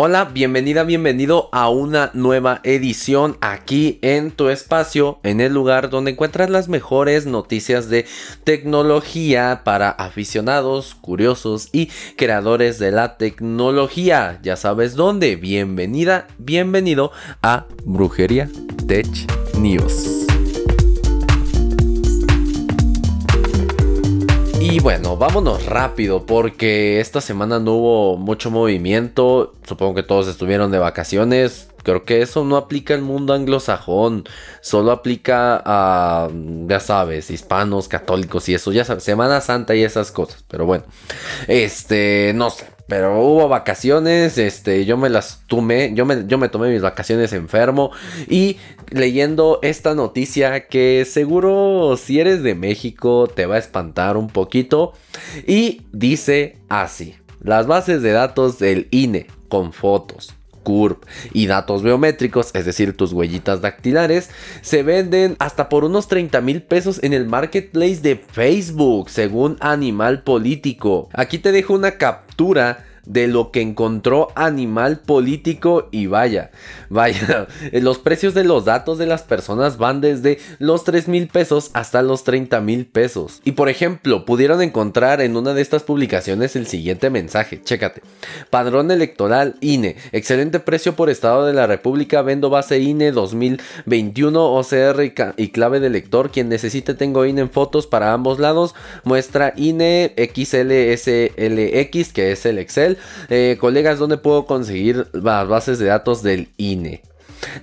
Hola, bienvenida, bienvenido a una nueva edición aquí en tu espacio, en el lugar donde encuentras las mejores noticias de tecnología para aficionados, curiosos y creadores de la tecnología. Ya sabes dónde. Bienvenida, bienvenido a Brujería Tech News. Y bueno, vámonos rápido porque esta semana no hubo mucho movimiento. Supongo que todos estuvieron de vacaciones. Creo que eso no aplica al mundo anglosajón. Solo aplica a, ya sabes, hispanos, católicos y eso. Ya sabes, Semana Santa y esas cosas. Pero bueno, este, no sé. Pero hubo vacaciones, este, yo me las tomé, yo me, yo me tomé mis vacaciones enfermo y leyendo esta noticia que seguro si eres de México te va a espantar un poquito y dice así, las bases de datos del INE con fotos, Y datos biométricos, es decir, tus huellitas dactilares, se venden hasta por unos 30 mil pesos en el marketplace de Facebook, según Animal Político. Aquí te dejo una captura de lo que encontró Animal Político y vaya, vaya, los precios de los datos de las personas van desde los 3 mil pesos hasta los 30 mil pesos. Y por ejemplo, pudieron encontrar en una de estas publicaciones el siguiente mensaje, chécate, padrón electoral INE, excelente precio por Estado de la República, vendo base INE 2021 OCR y clave de lector, quien necesite tengo INE en fotos para ambos lados, muestra INE XLSLX que es el Excel, eh, colegas, ¿dónde puedo conseguir las bases de datos del INE?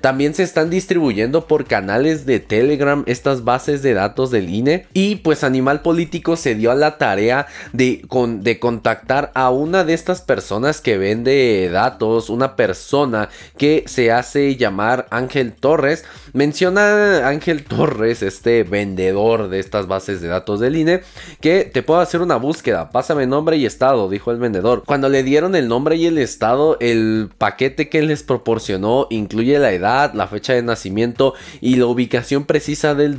También se están distribuyendo por canales de Telegram estas bases de datos del INE. Y pues Animal Político se dio a la tarea de, de contactar a una de estas personas que vende datos, una persona que se hace llamar Ángel Torres. Menciona Ángel Torres, este vendedor de estas bases de datos del INE, que te puedo hacer una búsqueda. Pásame nombre y estado, dijo el vendedor. Cuando le dieron el nombre y el estado, el paquete que les proporcionó incluye la edad, la fecha de nacimiento y la ubicación precisa del,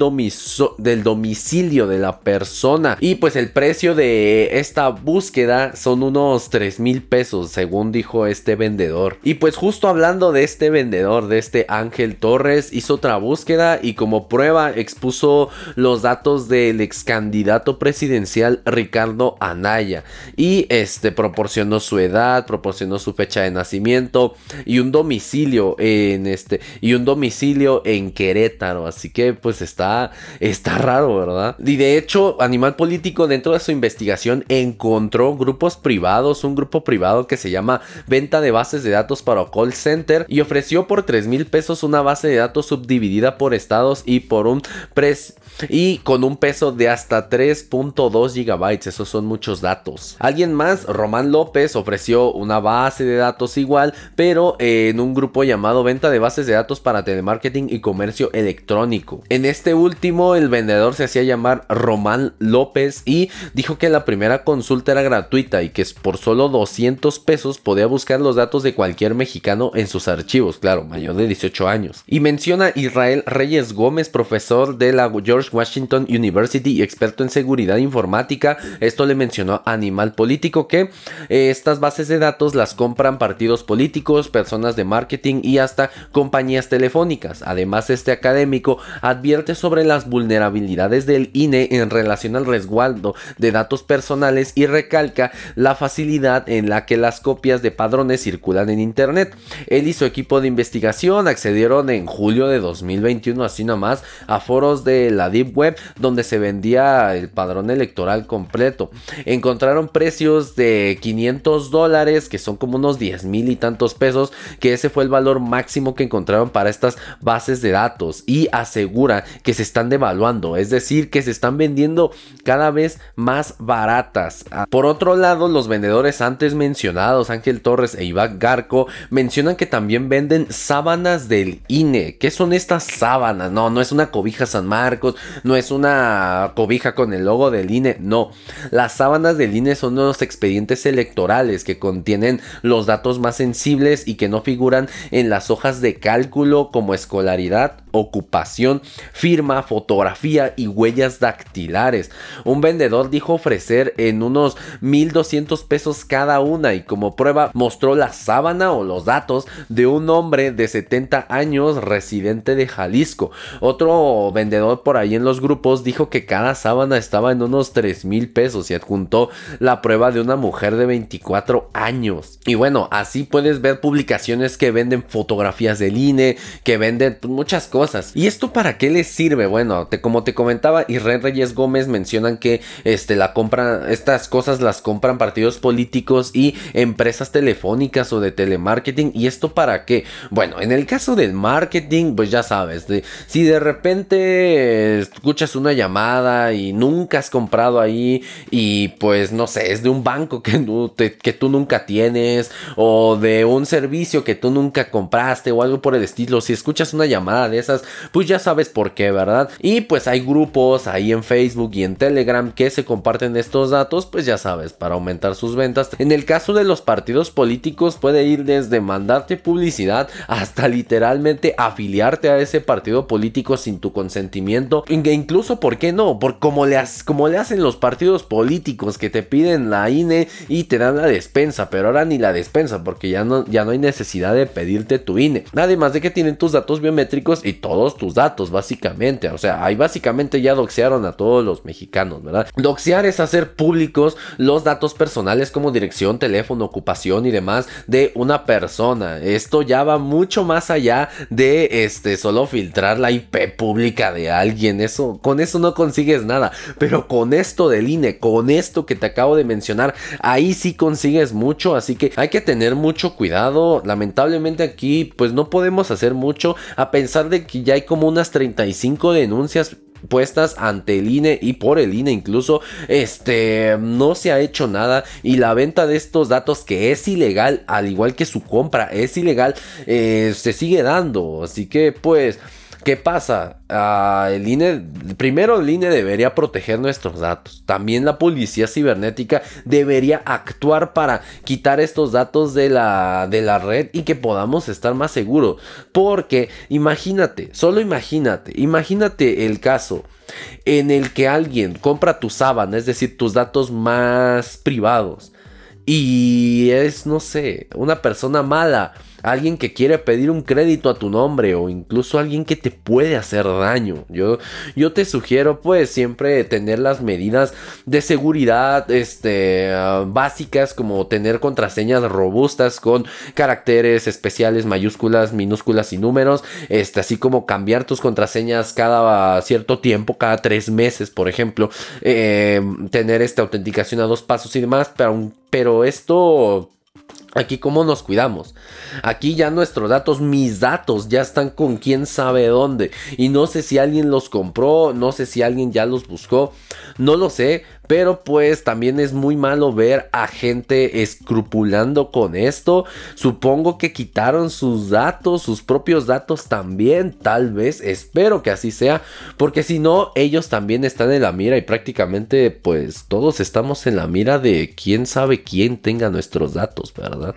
del domicilio de la persona. Y pues el precio de esta búsqueda son unos 3 mil pesos, según dijo este vendedor. Y pues justo hablando de este vendedor, de este Ángel Torres, hizo otra búsqueda y como prueba expuso los datos del ex candidato presidencial Ricardo Anaya. Y este proporcionó su edad, proporcionó su fecha de nacimiento y un domicilio en este, y un domicilio en Querétaro. Así que pues está, está raro, ¿verdad? Y de hecho, Animal Político dentro de su investigación encontró grupos privados, un grupo privado que se llama Venta de Bases de Datos para Call Center y ofreció por 3 mil pesos una base de datos subdividida por estados y por un precio y con un peso de hasta 3.2 gigabytes. Esos son muchos datos. Alguien más, Román López, ofreció una base de datos igual, pero en un grupo llamado Venta de Bases de Datos para Telemarketing y Comercio Electrónico. En este último, el vendedor se hacía llamar Román López y dijo que la primera consulta era gratuita y que por solo 200 pesos podía buscar los datos de cualquier mexicano en sus archivos, claro, mayor de 18 años. Y menciona Israel Reyes Gómez, profesor de la George Washington University y experto en seguridad informática. Esto le mencionó Animal Político que eh, estas bases de datos las compran partidos políticos, personas de marketing y hasta compañías telefónicas. Además, este académico advierte sobre las vulnerabilidades del INE en relación al resguardo de datos personales y recalca la facilidad en la que las copias de padrones circulan en Internet. Él y su equipo de investigación accedieron en julio de 2021, así nomás, a foros de la Deep Web donde se vendía el padrón electoral completo. Encontraron precios de 500 dólares, que son como unos 10 mil y tantos pesos, que ese fue el valor máximo que encontraron para estas bases de datos y asegura que se están devaluando, es decir, que se están vendiendo cada vez más baratas. Por otro lado, los vendedores antes mencionados, Ángel Torres e Iván Garco, mencionan que también venden sábanas del INE. ¿Qué son estas sábanas? No, no es una cobija San Marcos, no es una cobija con el logo del INE, no. Las sábanas del INE son unos expedientes electorales que contienen los datos más sensibles y que no figuran en las hojas de cálculo como escolaridad ocupación, firma, fotografía y huellas dactilares. Un vendedor dijo ofrecer en unos 1200 pesos cada una y como prueba mostró la sábana o los datos de un hombre de 70 años residente de Jalisco. Otro vendedor por ahí en los grupos dijo que cada sábana estaba en unos 3 mil pesos y adjuntó la prueba de una mujer de 24 años. Y bueno, así puedes ver publicaciones que venden fotografías del INE, que venden muchas cosas. ¿Y esto para qué les sirve? Bueno, como te comentaba, Israel Reyes Gómez mencionan que este, la compra, estas cosas las compran partidos políticos y empresas telefónicas o de telemarketing. ¿Y esto para qué? Bueno, en el caso del marketing, pues ya sabes, si de repente escuchas una llamada y nunca has comprado ahí y pues no sé, es de un banco que, que tú nunca tienes o de un servicio que tú nunca compraste o algo por el estilo, si escuchas una llamada de esas, pues ya sabes por qué, ¿verdad? Y pues hay grupos ahí en Facebook y en Telegram que se comparten estos datos, pues ya sabes, para aumentar sus ventas. En el caso de los partidos políticos puede ir desde mandarte publicidad hasta literalmente afiliarte a ese partido político sin tu consentimiento. E incluso, ¿por qué no? Por como le, como le hacen los partidos políticos que te piden la INE y te dan la despensa, pero ahora ni la despensa porque ya no, ya no hay necesidad de pedirte tu INE. Además de que tienen tus datos biométricos y todos tus datos, básicamente. O sea, ahí básicamente ya doxearon a todos los mexicanos, ¿verdad? Doxear es hacer públicos los datos personales como dirección, teléfono, ocupación y demás de una persona. Esto ya va mucho más allá de este solo filtrar la IP pública de alguien. Eso, con eso no consigues nada. Pero con esto del INE, con esto que te acabo de mencionar, ahí sí consigues mucho. Así que hay que tener mucho cuidado. Lamentablemente aquí, pues no podemos hacer mucho. A pensar de que ya hay como unas 35 denuncias puestas ante el INE y por el INE incluso este no se ha hecho nada y la venta de estos datos que es ilegal al igual que su compra es ilegal eh, se sigue dando. Así que pues ¿Qué pasa? Ah, el primero el INE debería proteger nuestros datos. También la policía cibernética debería actuar para quitar estos datos de la, de la red y que podamos estar más seguros. Porque imagínate, solo imagínate, imagínate el caso en el que alguien compra tu sábana, es decir, tus datos más privados. Y es, no sé, una persona mala alguien que quiere pedir un crédito a tu nombre o incluso alguien que te puede hacer daño. Yo, yo te sugiero pues siempre tener las medidas de seguridad este, ah, básicas como tener contraseñas robustas con caracteres especiales, mayúsculas, minúsculas y números, este, así como cambiar tus contraseñas cada cierto tiempo, cada tres meses por ejemplo, eh, tener esta autenticación a dos pasos y demás, pero, pero esto Aquí cómo nos cuidamos. Aquí ya nuestros datos, mis datos, ya están con quién sabe dónde. Y no sé si alguien los compró, no sé si alguien ya los buscó, no lo sé. Pero pues también es muy malo ver a gente escrupulando con esto. Supongo que quitaron sus datos, sus propios datos también, tal vez. Espero que así sea. Porque si no, ellos también están en la mira y prácticamente pues todos estamos en la mira de quién sabe quién tenga nuestros datos, ¿verdad?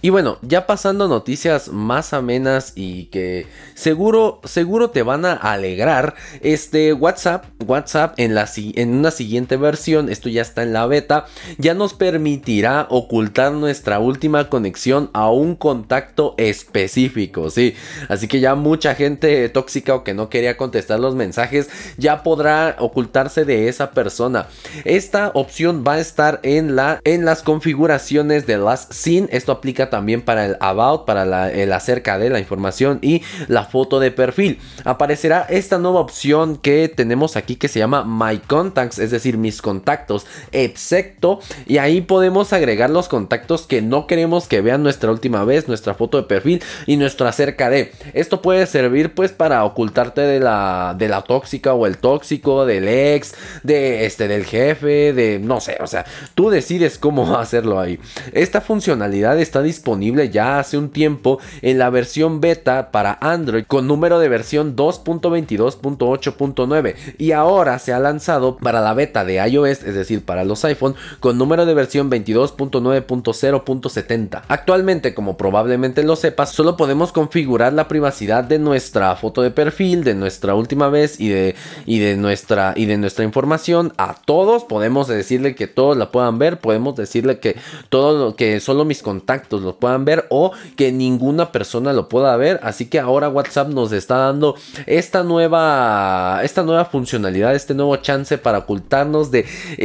Y bueno, ya pasando noticias más amenas y que seguro, seguro te van a alegrar. Este WhatsApp, WhatsApp en, la, en una siguiente versión esto ya está en la beta, ya nos permitirá ocultar nuestra última conexión a un contacto específico, sí. Así que ya mucha gente tóxica o que no quería contestar los mensajes ya podrá ocultarse de esa persona. Esta opción va a estar en, la, en las configuraciones de las SIN. Esto aplica también para el about, para el acerca de la información y la foto de perfil. Aparecerá esta nueva opción que tenemos aquí que se llama My Contacts, es decir, mis contactos, excepto, y ahí podemos agregar los contactos que no queremos que vean nuestra última vez, nuestra foto de perfil y nuestro acerca de. Esto puede servir pues para ocultarte de la, de la tóxica o el tóxico, del ex, de este, del jefe, de no sé, o sea, tú decides cómo hacerlo ahí. Esta funcionalidad está disponible ya hace un tiempo en la versión beta para Android con número de versión 2.22.8.9 y ahora se ha lanzado para la beta de iOS es decir, para los iPhone, con número de versión 22.9.0.70. Actualmente, como probablemente lo sepas, solo podemos configurar la privacidad de nuestra foto de perfil, de nuestra última vez y de, y de, nuestra, y de nuestra información a todos. Podemos decirle que todos la puedan ver, podemos decirle que todo lo que solo mis contactos lo puedan ver o que ninguna persona lo pueda ver. Así que ahora WhatsApp nos está dando esta nueva, esta nueva funcionalidad, este nuevo chance para ocultarnos de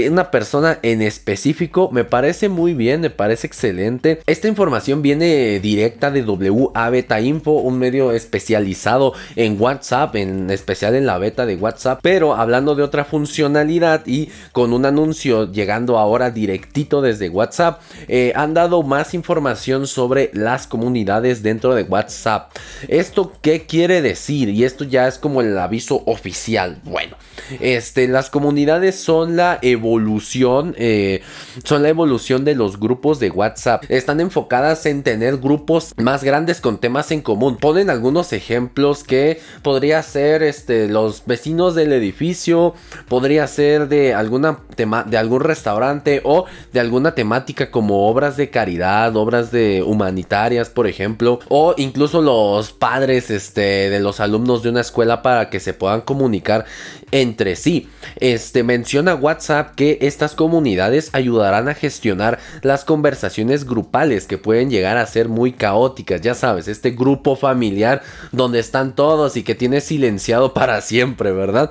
una persona en específico. Me parece muy bien, me parece excelente. Esta información viene directa de WA Beta Info, un medio especializado en WhatsApp, en especial en la beta de WhatsApp. Pero hablando de otra funcionalidad y con un anuncio llegando ahora directito desde WhatsApp, eh, han dado más información sobre las comunidades dentro de WhatsApp. ¿Esto qué quiere decir? Y esto ya es como el aviso oficial. Bueno, este, las comunidades son la evolución, eh, son la evolución de los grupos de WhatsApp. Están enfocadas en tener grupos más grandes con temas en común. Ponen algunos ejemplos que podría ser este, los vecinos del edificio, podría ser de alguna tema, de algún restaurante o de alguna temática como obras de caridad, obras de humanitarias, por ejemplo, o incluso los padres este, de los alumnos de una escuela para que se puedan comunicar entre sí. Este menciona WhatsApp que estas comunidades ayudarán a gestionar las conversaciones grupales que pueden llegar a ser muy caóticas, ya sabes, este grupo familiar donde están todos y que tiene silenciado para siempre, ¿verdad?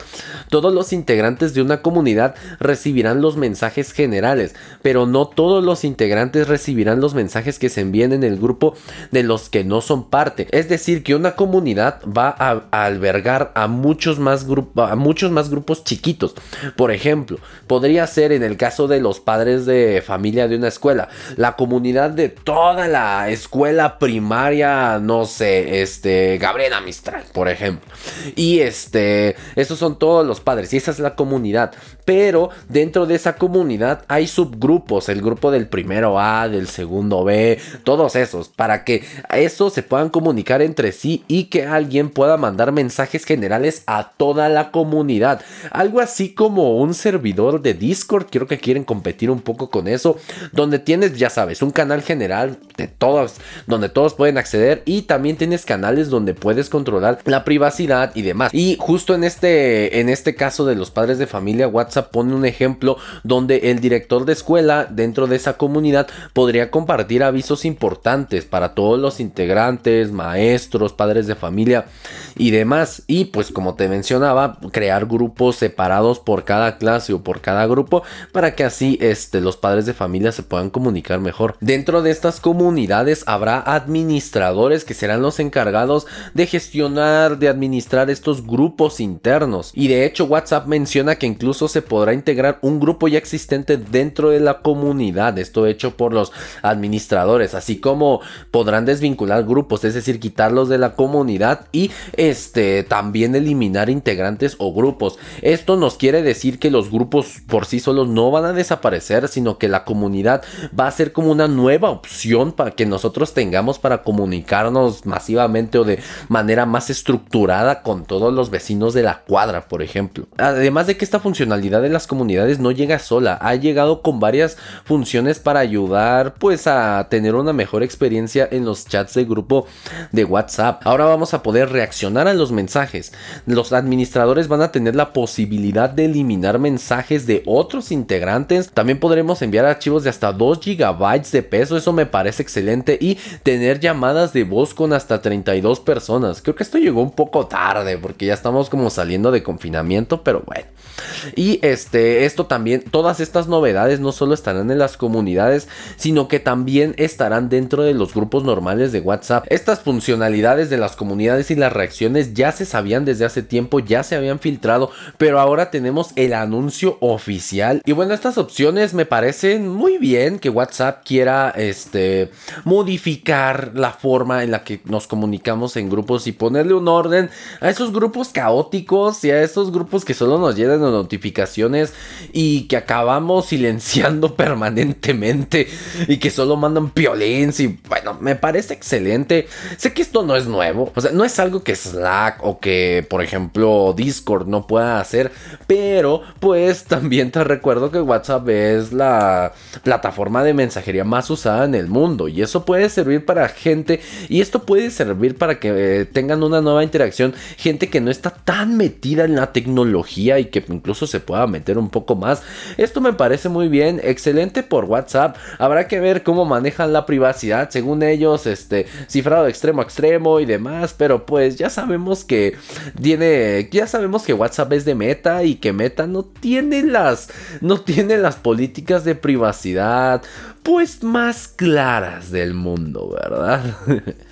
Todos los integrantes de una comunidad recibirán los mensajes generales, pero no todos los integrantes recibirán los mensajes que se envíen en el grupo de los que no son parte. Es decir, que una comunidad va a, albergar a muchos más a muchos más grupos chiquitos. Por ejemplo, podría ser en el caso de los padres de familia de una escuela, la comunidad de toda la escuela primaria, no sé, este, Gabriela Mistral, por ejemplo. Y este, esos son todos los padres y esa es la comunidad. Pero dentro de esa comunidad hay subgrupos, el grupo del primero A, del segundo B, todos esos, para que esos se puedan comunicar entre sí y que alguien pueda mandar mensajes generales a toda la comunidad. Algo así como un servidor de Discord, creo que quieren competir un poco con eso, donde tienes, ya sabes, un canal general de todos, donde todos pueden acceder y también tienes canales donde puedes controlar la privacidad y demás. Y justo en este, en este caso de los padres de familia, WhatsApp pone un ejemplo donde el director de escuela dentro de esa comunidad podría compartir avisos importantes para todos los integrantes, maestros, padres de familia y demás. Y pues como te mencionaba, crear grupos separados por cada clase o por cada grupo para que así este, los padres de familia se puedan comunicar mejor. Dentro de estas comunidades habrá administradores que serán los encargados de gestionar, de administrar estos grupos internos. Y de hecho WhatsApp menciona que incluso se podrá integrar un grupo ya existente dentro de la comunidad. Esto hecho por los administradores, así como podrán desvincular grupos, es decir, quitarlos de la comunidad y este también eliminar integrantes o grupos. Esto nos quiere decir que los grupos por sí solos no van a desaparecer, sino que la comunidad va a ser como una nueva opción para que nosotros tengamos para comunicarnos masivamente o de manera más estructurada con todos los vecinos de la cuadra, por ejemplo. Además de que esta funcionalidad de las comunidades no llega sola, ha llegado con varias funciones para ayudar pues a tener una mejor experiencia en los chats de grupo de WhatsApp. Ahora vamos a poder reaccionar a los mensajes. Los administradores van a tener la posibilidad de eliminar mensajes de otros integrantes. También podremos enviar archivos de hasta 2 GB de peso. Eso me parece excelente. Y tener llamadas de voz con hasta 32 personas. Creo que esto llegó un poco tarde porque ya estamos como saliendo de confinamiento. Pero bueno. Y este, esto también, todas estas novedades no solo estarán en las comunidades, sino que también estarán dentro de los grupos normales de WhatsApp. Estas funcionalidades de las comunidades y las reacciones ya se sabían desde hace tiempo, ya se habían filtrado, pero ahora tenemos el anuncio oficial. Y bueno, estas opciones me parecen muy bien que WhatsApp quiera este modificar la forma en la que nos comunicamos en grupos y ponerle un orden a esos grupos caóticos y a esos grupos que solo nos llenan y que acabamos silenciando permanentemente y que solo mandan violencia y bueno, me parece excelente. Sé que esto no es nuevo, o sea, no es algo que Slack o que por ejemplo Discord no pueda hacer, pero pues también te recuerdo que WhatsApp es la plataforma de mensajería más usada en el mundo y eso puede servir para gente y esto puede servir para que eh, tengan una nueva interacción gente que no está tan metida en la tecnología y que incluso se pueda meter un poco más. Esto me parece muy bien, excelente por WhatsApp. Habrá que ver cómo manejan la privacidad, según ellos, este cifrado de extremo a extremo y demás, pero pues ya sabemos que tiene ya sabemos que WhatsApp es de Meta y que Meta no tiene las no tiene las políticas de privacidad pues más claras del mundo, ¿verdad?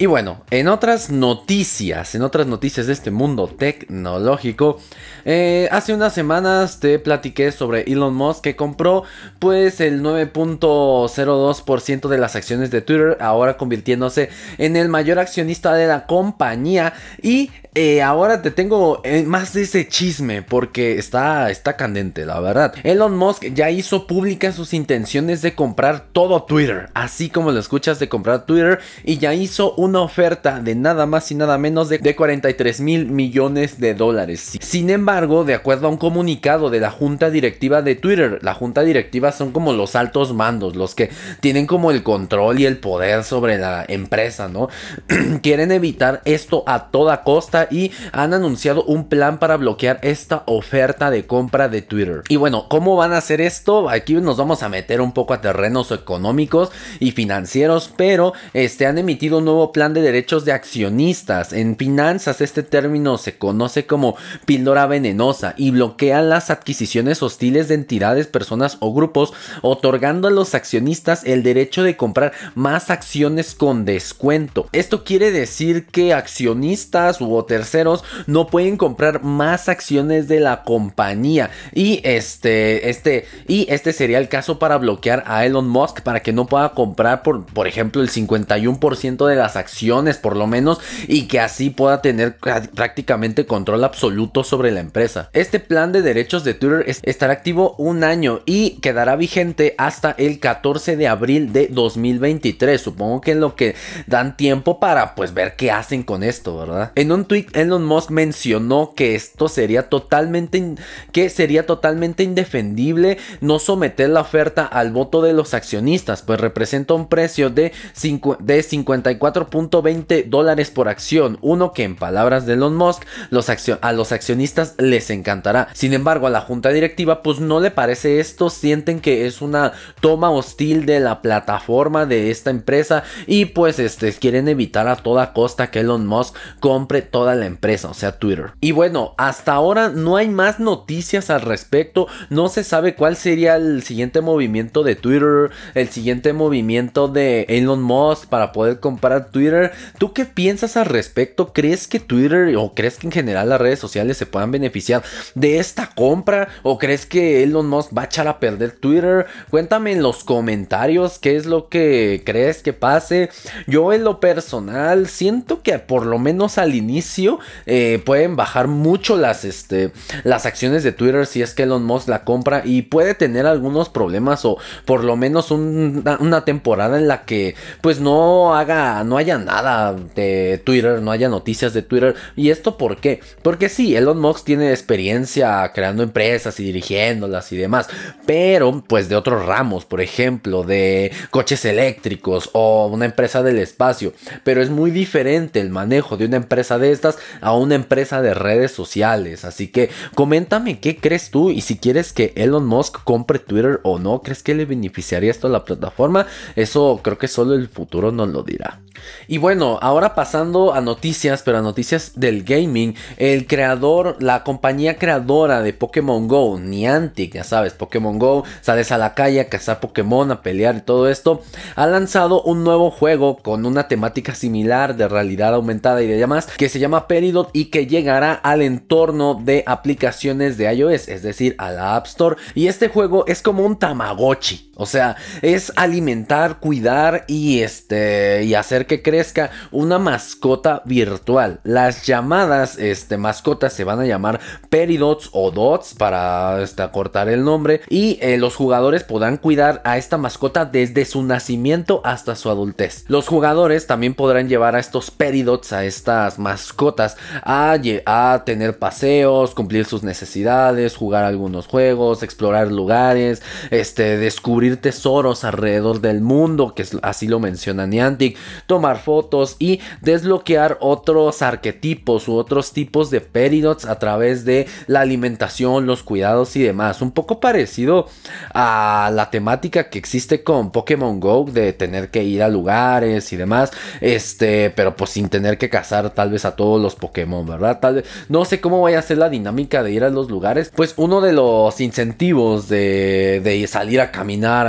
Y bueno, en otras noticias, en otras noticias de este mundo tecnológico, eh, hace unas semanas te platiqué sobre Elon Musk que compró pues el 9.02% de las acciones de Twitter, ahora convirtiéndose en el mayor accionista de la compañía y eh, ahora te tengo eh, más de ese chisme porque está, está candente, la verdad. Elon Musk ya hizo públicas sus intenciones de comprar todo Twitter, así como lo escuchas de comprar Twitter, y ya hizo una oferta de nada más y nada menos de, de 43 mil millones de dólares. Sin embargo, de acuerdo a un comunicado de la junta directiva de Twitter, la junta directiva son como los altos mandos, los que tienen como el control y el poder sobre la empresa, ¿no? Quieren evitar esto a toda costa y han anunciado un plan para bloquear esta oferta de compra de Twitter. Y bueno, ¿cómo van a hacer esto? Aquí nos vamos a meter un poco a terrenos económicos y financieros, pero este, han emitido un nuevo plan de derechos de accionistas. En finanzas este término se conoce como píldora venenosa y bloquean las adquisiciones hostiles de entidades, personas o grupos, otorgando a los accionistas el derecho de comprar más acciones con descuento. Esto quiere decir que accionistas u terceros no pueden comprar más acciones de la compañía. Y este, este, y este sería el caso para bloquear a Elon Musk para que no pueda comprar por, por ejemplo, el 51% de las acciones por lo menos y que así pueda tener prácticamente control absoluto sobre la empresa. Este plan de derechos de Twitter estará activo un año y quedará vigente hasta el 14 de abril de 2023. Supongo que en lo que dan tiempo para pues ver qué hacen con esto, ¿verdad? En un tweet Elon Musk mencionó que esto sería totalmente que sería totalmente indefendible no someter la oferta al voto de los accionistas, pues representa un precio de, de 54.20 dólares por acción, uno que en palabras de Elon Musk los a los accionistas les encantará. Sin embargo, a la junta directiva pues no le parece esto, sienten que es una toma hostil de la plataforma de esta empresa y pues este quieren evitar a toda costa que Elon Musk compre toda la empresa, o sea, Twitter. Y bueno, hasta ahora no hay más noticias al respecto. No se sabe cuál sería el siguiente movimiento de Twitter, el siguiente movimiento de Elon Musk para poder comprar Twitter. ¿Tú qué piensas al respecto? ¿Crees que Twitter o crees que en general las redes sociales se puedan beneficiar de esta compra? ¿O crees que Elon Musk va a echar a perder Twitter? Cuéntame en los comentarios qué es lo que crees que pase. Yo en lo personal siento que por lo menos al inicio eh, pueden bajar mucho las, este, las acciones de Twitter si es que Elon Musk la compra y puede tener algunos problemas o por lo menos una, temporada en la que pues no haga, no haya nada de Twitter, no haya noticias de Twitter. ¿Y esto por qué? Porque sí, Elon Musk tiene experiencia creando empresas y dirigiéndolas y demás, pero pues de otros ramos, por ejemplo, de coches eléctricos o una empresa del espacio. Pero es muy diferente el manejo de una empresa de estas a una empresa de redes sociales. Así que coméntame qué crees tú y si quieres que Elon Musk compre Twitter o no, ¿crees que le beneficiaría esto a la plataforma? Eso creo que solo el futuro nos lo dirá. Y bueno, ahora pasando a noticias, pero a noticias del gaming, el creador, la compañía creadora de Pokémon Go, Niantic, ya sabes, Pokémon Go, sales a la calle a cazar Pokémon, a pelear y todo esto, ha lanzado un nuevo juego con una temática similar de realidad aumentada y de demás que se llama Peridot y que llegará al entorno de aplicaciones de iOS, es decir, a la App Store. Y este juego es como un Tamagotchi. O sea, es alimentar, cuidar y este y hacer que crezca una mascota virtual. Las llamadas este, mascotas se van a llamar Peridots o Dots para este, acortar el nombre y eh, los jugadores podrán cuidar a esta mascota desde su nacimiento hasta su adultez. Los jugadores también podrán llevar a estos Peridots, a estas mascotas, a, a tener paseos, cumplir sus necesidades, jugar algunos juegos, explorar lugares, este, descubrir tesoros alrededor del mundo, que así lo menciona Niantic, tomar fotos y desbloquear otros arquetipos u otros tipos de Peridots a través de la alimentación, los cuidados y demás. Un poco parecido a la temática que existe con Pokémon Go de tener que ir a lugares y demás, este, pero pues sin tener que cazar tal vez a todos los Pokémon, ¿verdad? Tal vez, no sé cómo vaya a ser la dinámica de ir a los lugares, pues uno de los incentivos de salir a caminar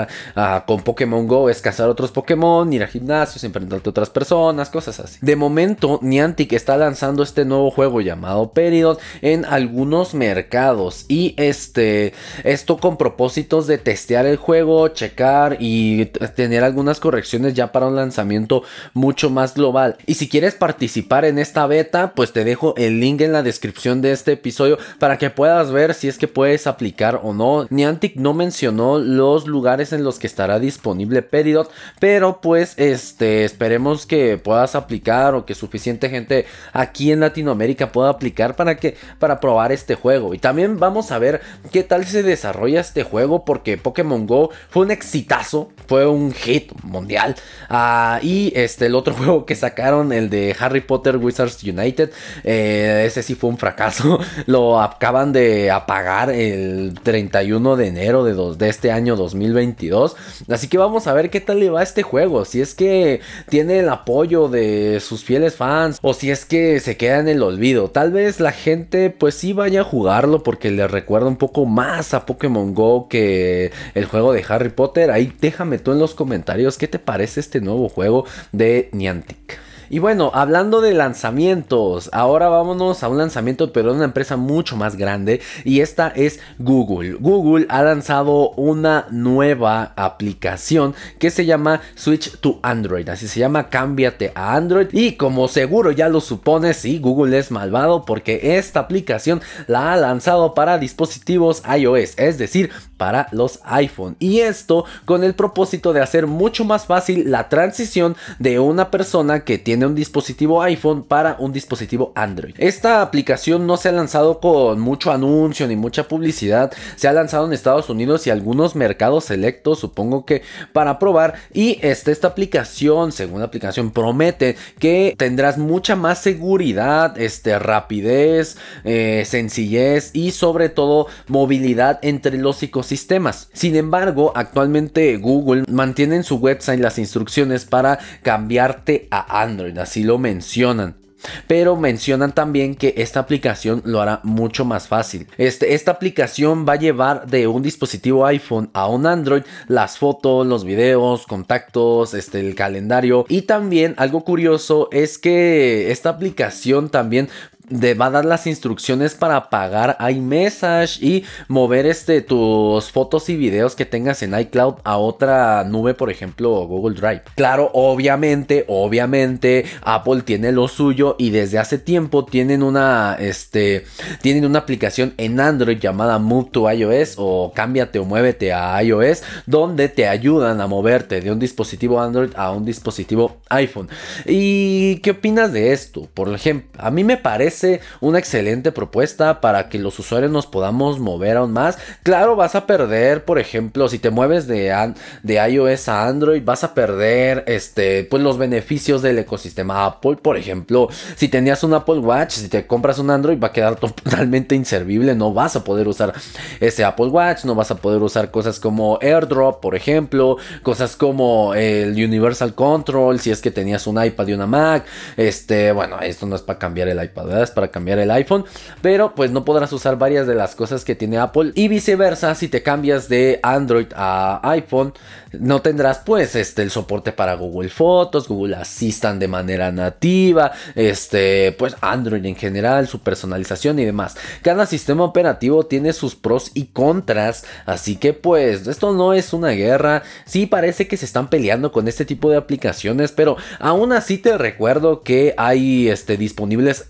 con Pokémon Go es cazar otros Pokémon, ir a gimnasios, enfrentarte a otras personas, cosas así. De momento, Niantic está lanzando este nuevo juego llamado Peridot en algunos mercados y este, esto con propósitos de testear el juego, checar y tener algunas correcciones ya para un lanzamiento mucho más global. Y si quieres participar en esta beta, pues te dejo el link en la descripción de este episodio para que puedas ver si es que puedes aplicar o no. Niantic no mencionó los lugares en los que estará disponible Peridot, pero pues este esperemos que puedas aplicar o que suficiente gente aquí en Latinoamérica pueda aplicar para que para probar este juego. Y también vamos a ver qué tal se desarrolla este juego porque Pokémon Go fue un exitazo, fue un hit mundial. Ah, y este el otro juego que sacaron, el de Harry Potter Wizards United, eh, ese sí fue un fracaso. Lo acaban de apagar el 31 de enero de, de este año 2022 Así que vamos a ver qué tal le va a este juego. Si es que tiene el apoyo de sus fieles fans o si es que se queda en el olvido. Tal vez la gente pues sí vaya a jugarlo porque le recuerda un poco más a Pokémon Go que el juego de Harry Potter. Ahí déjame tú en los comentarios qué te parece este nuevo juego de Niantic. Y bueno, hablando de lanzamientos, ahora vámonos a un lanzamiento pero de una empresa mucho más grande y esta es Google. Google ha lanzado una nueva aplicación que se llama Switch to Android, así se llama Cámbiate a Android y como seguro ya lo supones, sí, Google es malvado porque esta aplicación la ha lanzado para dispositivos iOS, es decir, para los iPhone y esto con el propósito de hacer mucho más fácil la transición de una persona que tiene un dispositivo iPhone para un dispositivo Android. Esta aplicación no se ha lanzado con mucho anuncio ni mucha publicidad, se ha lanzado en Estados Unidos y algunos mercados selectos, supongo que para probar. Y este, esta aplicación, según la aplicación, promete que tendrás mucha más seguridad, este, rapidez, eh, sencillez y sobre todo movilidad entre los ecosistemas. Sin embargo, actualmente Google mantiene en su website las instrucciones para cambiarte a Android así lo mencionan. Pero mencionan también que esta aplicación lo hará mucho más fácil. Este, esta aplicación va a llevar de un dispositivo iPhone a un Android las fotos, los videos, contactos, este, el calendario. Y también algo curioso es que esta aplicación también va a dar las instrucciones para apagar iMessage y mover este, tus fotos y videos que tengas en iCloud a otra nube, por ejemplo, Google Drive. Claro, obviamente, obviamente, Apple tiene lo suyo y desde hace tiempo tienen una, este, tienen una aplicación en Android llamada Move to iOS o Cámbiate o Muévete a iOS, donde te ayudan a moverte de un dispositivo Android a un dispositivo iPhone. ¿Y qué opinas de esto? Por ejemplo, a mí me parece una excelente propuesta para que los usuarios nos podamos mover aún más. Claro, vas a perder, por ejemplo, si te mueves de, de iOS a Android, vas a perder este, pues los beneficios del ecosistema Apple. Por ejemplo, si tenías un Apple Watch, si te compras un Android, va a quedar totalmente inservible. No vas a poder usar ese Apple Watch, no vas a poder usar cosas como AirDrop, por ejemplo, cosas como el Universal Control, si es que tenías un iPad y una Mac. Este, bueno, esto no es para cambiar el iPad, ¿verdad? Para cambiar el iPhone, pero pues no podrás usar varias de las cosas que tiene Apple y viceversa si te cambias de Android a iPhone no tendrás pues este el soporte para Google Fotos, Google Assistant de manera nativa, este pues Android en general, su personalización y demás. Cada sistema operativo tiene sus pros y contras, así que pues esto no es una guerra. Sí parece que se están peleando con este tipo de aplicaciones, pero aún así te recuerdo que hay este disponibles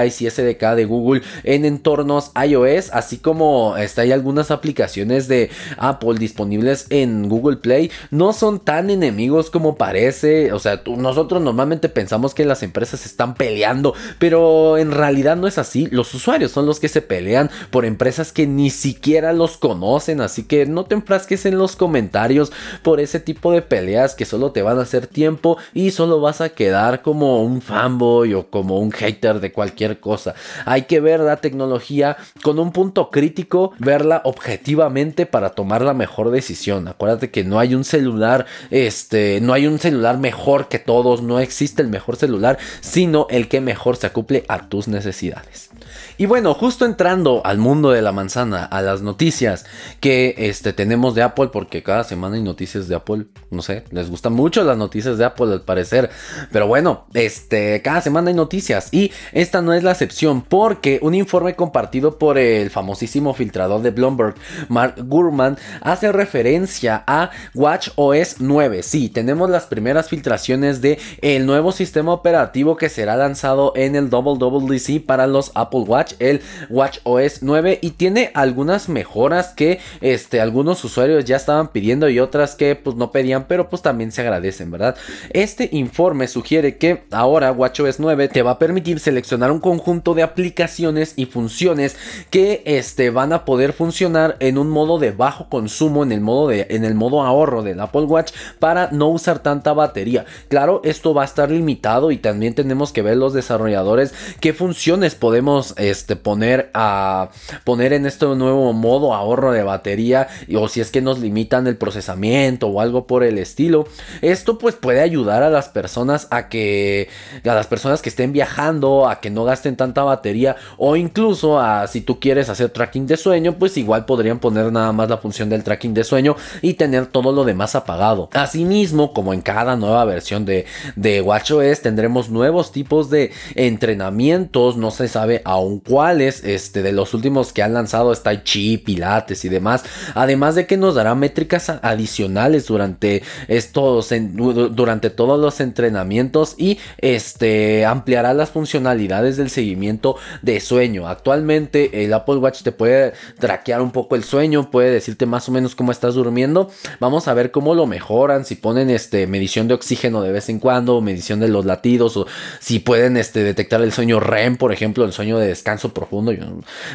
APIs y SDK de Google en entornos iOS, así como este, hay algunas aplicaciones de Apple disponibles en Google Play no son tan enemigos como parece. O sea, nosotros normalmente pensamos que las empresas están peleando, pero en realidad no es así. Los usuarios son los que se pelean por empresas que ni siquiera los conocen. Así que no te enfrasques en los comentarios por ese tipo de peleas que solo te van a hacer tiempo y solo vas a quedar como un fanboy o como un hater de cualquier cosa. Hay que ver la tecnología con un punto crítico, verla objetivamente para tomar la mejor decisión. Acuérdate que no hay un celular, este, no hay un celular mejor que todos, no existe el mejor celular, sino el que mejor se acople a tus necesidades. Y bueno, justo entrando al mundo de la manzana, a las noticias que este, tenemos de Apple, porque cada semana hay noticias de Apple, no sé, les gustan mucho las noticias de Apple al parecer, pero bueno, este, cada semana hay noticias y esta no es la excepción, porque un informe compartido por el famosísimo filtrador de Bloomberg, Mark Gurman, hace referencia a Watch OS 9. Sí, tenemos las primeras filtraciones de el nuevo sistema operativo que será lanzado en el WWDC para los Apple Watch el Watch OS 9 y tiene algunas mejoras que este, algunos usuarios ya estaban pidiendo y otras que pues no pedían, pero pues también se agradecen, ¿verdad? Este informe sugiere que ahora Watch OS 9 te va a permitir seleccionar un conjunto de aplicaciones y funciones que este, van a poder funcionar en un modo de bajo consumo, en el modo, de, en el modo ahorro del Apple Watch para no usar tanta batería. Claro, esto va a estar limitado y también tenemos que ver los desarrolladores qué funciones podemos poner a poner en este nuevo modo ahorro de batería o si es que nos limitan el procesamiento o algo por el estilo. Esto pues puede ayudar a las personas a que a las personas que estén viajando a que no gasten tanta batería o incluso a si tú quieres hacer tracking de sueño pues igual podrían poner nada más la función del tracking de sueño y tener todo lo demás apagado. Asimismo como en cada nueva versión de, de WatchOS tendremos nuevos tipos de entrenamientos no se sabe aún cuáles este, de los últimos que han lanzado está Chi, Pilates y demás. Además de que nos dará métricas adicionales durante estos, durante todos los entrenamientos y este, ampliará las funcionalidades del seguimiento de sueño. Actualmente el Apple Watch te puede traquear un poco el sueño, puede decirte más o menos cómo estás durmiendo. Vamos a ver cómo lo mejoran, si ponen este, medición de oxígeno de vez en cuando, medición de los latidos o si pueden este, detectar el sueño REM, por ejemplo, el sueño de descanso profundo,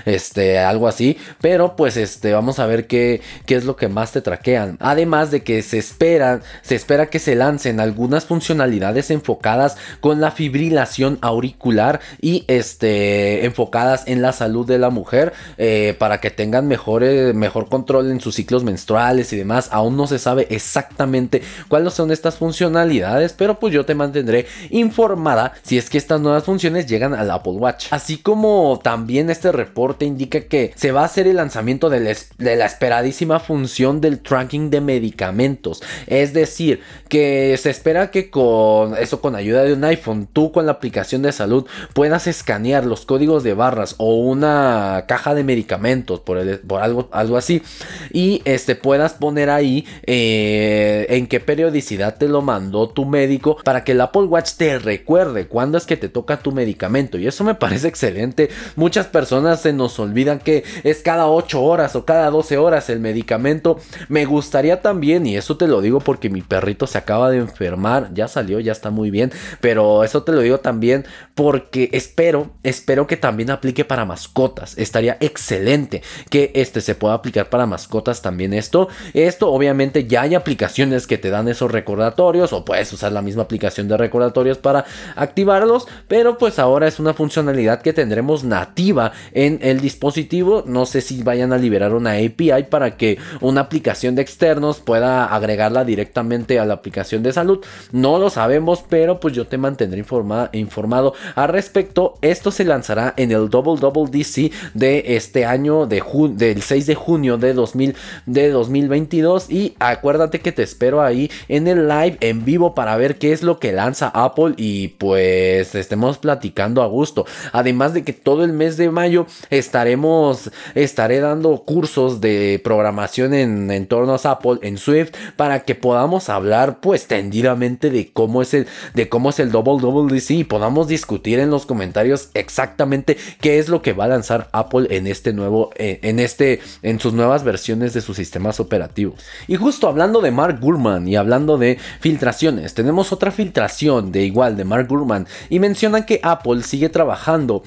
este, algo así. Pero pues este, vamos a ver qué, qué es lo que más te traquean. Además de que se espera, se espera que se lancen algunas funcionalidades enfocadas con la fibrilación auricular y este, enfocadas en la salud de la mujer eh, para que tengan mejor, mejor control en sus ciclos menstruales y demás. Aún no se sabe exactamente cuáles son estas funcionalidades, pero pues yo te mantendré informada si es que estas nuevas funciones llegan al Apple Watch. Así como también este reporte indica que se va a hacer el lanzamiento de, la esperadísima función del tracking de medicamentos. Es decir, que se espera que con eso, con ayuda de un iPhone, tú con la aplicación de salud puedas escanear los códigos de barras o una caja de medicamentos por, algo, algo así y este, puedas poner ahí eh, en qué periodicidad te lo mandó tu médico para que el Apple Watch te recuerde cuándo es que te toca tu medicamento. Y eso me parece excelente Muchas personas se nos olvidan que es cada 8 horas o cada 12 horas el medicamento. Me gustaría también, y eso te lo digo porque mi perrito se acaba de enfermar, ya salió, ya está muy bien, pero eso te lo digo también porque espero, espero que también aplique para mascotas. Estaría excelente que este se pueda aplicar para mascotas también esto. Esto obviamente ya hay aplicaciones que te dan esos recordatorios o puedes usar la misma aplicación de recordatorios para activarlos, pero pues ahora es una funcionalidad que tendremos nativa en el dispositivo. No sé si vayan a liberar una API para que una aplicación de externos pueda agregarla directamente a la aplicación de salud. No lo sabemos, pero pues yo te mantendré informado al respecto esto se lanzará en el Double Double DC de este año, de del 6 de junio de, 2000, de 2022. Y acuérdate que te espero ahí en el live en vivo para ver qué es lo que lanza Apple y pues estemos platicando a gusto. Además de que todo el mes de mayo estaremos, estaré dando cursos de programación en entornos Apple en Swift para que podamos hablar pues tendidamente de cómo es el, de cómo es el Double Double DC y podamos discutir en los comentarios exactamente qué es lo que va a lanzar Apple en este nuevo, eh, en este, en sus nuevas versiones de sus sistemas operativos. Y justo hablando de Mark Gurman y hablando de filtraciones, tenemos otra filtración de igual de Mark Gurman y mencionan que Apple sigue trabajando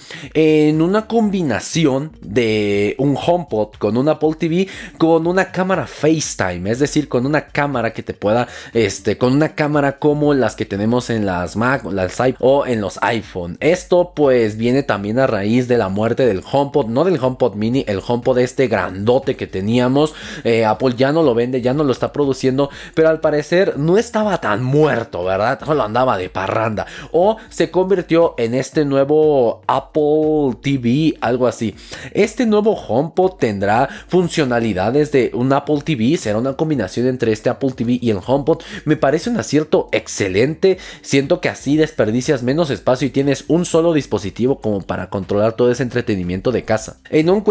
en una combinación de un HomePod con un Apple TV con una cámara FaceTime, es decir, con una cámara que te pueda, este, con una cámara como las que tenemos en las Mac, las o en los iPhone. Esto pues viene también a raíz de la muerte del HomePod, no del HomePod Mini, el HomePod este grandote que teníamos. Eh, Apple ya no lo vende, ya no lo está produciendo, pero al parecer no estaba tan muerto, ¿verdad? Solo andaba de parranda. O se convirtió en este nuevo Apple TV, algo así. Este nuevo HomePod tendrá funcionalidades de un Apple TV, será una combinación entre este Apple TV y el HomePod. Me parece un acierto excelente. Siento que así desperdicias menos espacio y tienes un solo dispositivo como para controlar todo ese entretenimiento de casa. En un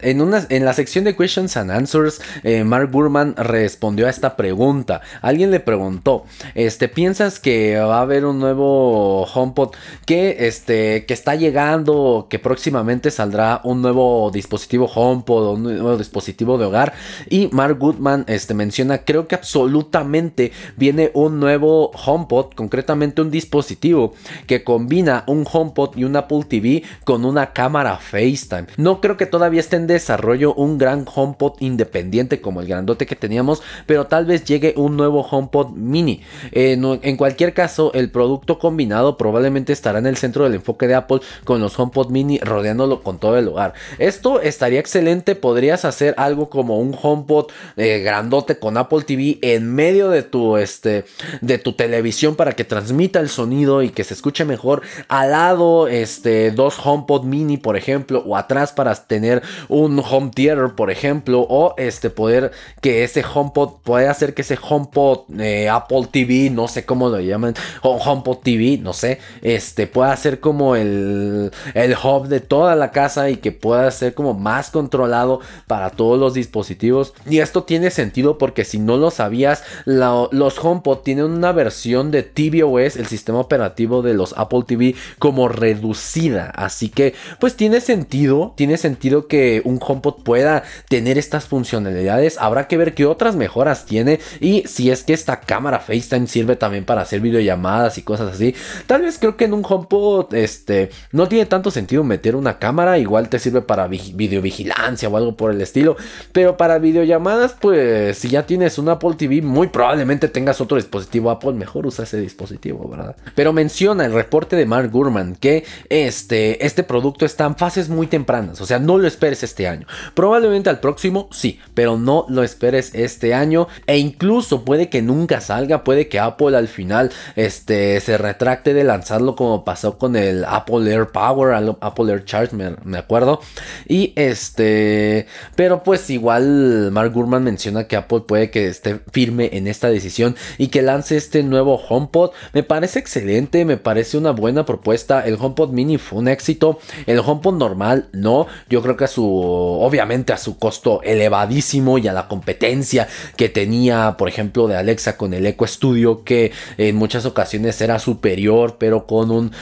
en, una, en la sección de Questions and Answers, eh, Mark Burman respondió a esta pregunta. Alguien le preguntó, este, ¿piensas que va a haber un nuevo HomePod que, este, que está llegando, que próximamente saldrá un nuevo dispositivo HomePod, un nuevo dispositivo de hogar? Y Mark Goodman este, menciona, creo que absolutamente viene un nuevo HomePod, concretamente un dispositivo que combina un HomePod y un Apple TV con una cámara FaceTime. No creo que todavía esté en desarrollo un gran HomePod independiente como el grandote que teníamos, pero tal vez llegue un nuevo HomePod mini. en cualquier caso, el producto combinado probablemente estará en el centro del enfoque de Apple con los HomePod mini rodeándolo con todo el hogar. Esto estaría excelente, podrías hacer algo como un HomePod eh, grandote con Apple TV en medio de tu, este, de tu televisión para que transmita el sonido y que se escuche mejor. Al lado, este, dos HomePod mini, por ejemplo, o atrás para tener un home theater, por ejemplo, o este, poder que ese HomePod pueda hacer que ese HomePod eh, Apple TV, no sé cómo lo llaman, o HomePod TV, no sé, este, pueda ser como el, el hub de toda la casa y que pueda ser como más controlado para todos los dispositivos. Y esto tiene sentido porque si no lo sabías, los HomePod tienen una versión de tvOS, el sistema operativo de los Apple TV, como reducida. Así que, pues tiene sentido, tiene sentido que un HomePod pueda tener estas funcionalidades. Habrá que ver qué otras mejoras tiene y si es que esta cámara FaceTime sirve también para hacer videollamadas y cosas así. Tal vez creo que en un HomePod este no tiene tanto sentido meter una cámara, igual te sirve para videovigilancia o algo por el estilo, pero para videollamadas pues si ya tienes un Apple TV muy probablemente tengas otro dispositivo Apple, mejor usa ese dispositivo, ¿verdad? Pero menciona el reporte de Mark Gurman que este este producto está en fases muy tempranas, o sea, no lo esperes este año. Probablemente al próximo sí, pero no lo esperes este año e incluso puede que nunca salga, puede que Apple al final este, se retracte de lanzarlo como pasó con el Apple Air Power, Apple Air Charge, me, acuerdo. Y este, pero pues igual Mark Gurman menciona que Apple puede que esté firme en esta decisión y que lance este nuevo HomePod. Me parece excelente, me parece una buena propuesta. El HomePod mini fue un éxito, el HomePod normal no. Yo creo que a su, obviamente a su costo elevadísimo y a la competencia que tenía, por ejemplo, de Alexa con el Echo Studio, que en muchas ocasiones era superior, pero con un,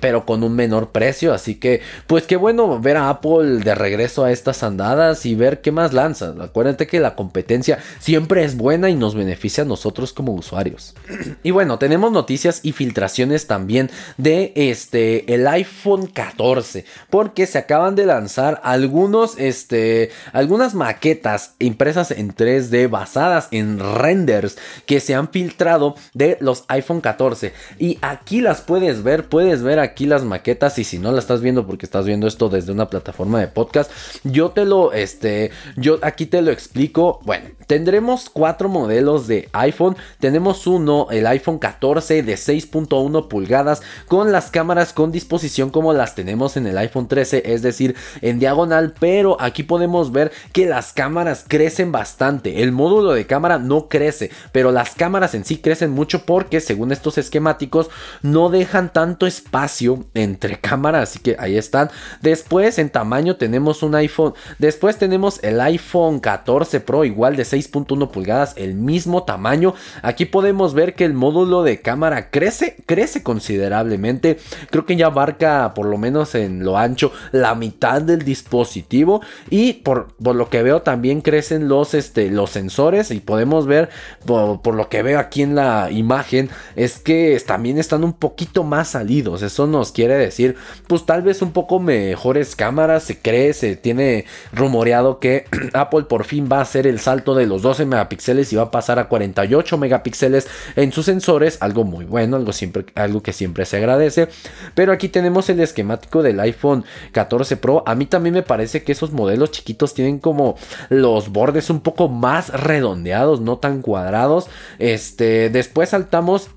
pero con un menor precio. Así que, pues qué bueno ver a Apple de regreso a estas andadas y ver qué más lanzan. Acuérdate que la competencia siempre es buena y nos beneficia a nosotros como usuarios. y bueno, tenemos noticias y filtraciones también de este el iPhone 14, porque se acaban de lanzar algunos este algunas maquetas impresas en 3D basadas en renders que se han filtrado de los iPhone 14 y aquí las puedes ver, puedes ver aquí las maquetas y si no la estás viendo porque estás viendo esto desde una plataforma de podcast, yo te lo este yo aquí te lo explico. Bueno, tendremos cuatro modelos de iPhone. Tenemos uno, el iPhone 14 de 6.1 pulgadas con la las cámaras con disposición como las tenemos en el iPhone 13, es decir, en diagonal, pero aquí podemos ver que las cámaras crecen bastante. El módulo de cámara no crece, pero las cámaras en sí crecen mucho porque según estos esquemáticos no dejan tanto espacio entre cámaras, así que ahí están. Después en tamaño tenemos un iPhone, después tenemos el iPhone 14 Pro igual de 6.1 pulgadas, el mismo tamaño. Aquí podemos ver que el módulo de cámara crece, crece considerablemente. Creo que ya abarca por lo menos en lo ancho la mitad del dispositivo y por, lo que veo también crecen los, este, los sensores y podemos ver por, lo que veo aquí en la imagen es que también están un poquito más salidos. Eso nos quiere decir pues tal vez un poco mejores cámaras. Se cree, se tiene rumoreado que Apple por fin va a hacer el salto de los 12 megapíxeles y va a pasar a 48 megapíxeles en sus sensores. Algo muy bueno, algo, siempre, algo que siempre se agradece. Pero aquí tenemos el esquemático del iPhone 14 Pro. A mí también me parece que esos modelos chiquitos tienen como los bordes un poco más redondeados, no tan cuadrados. Este, después saltamos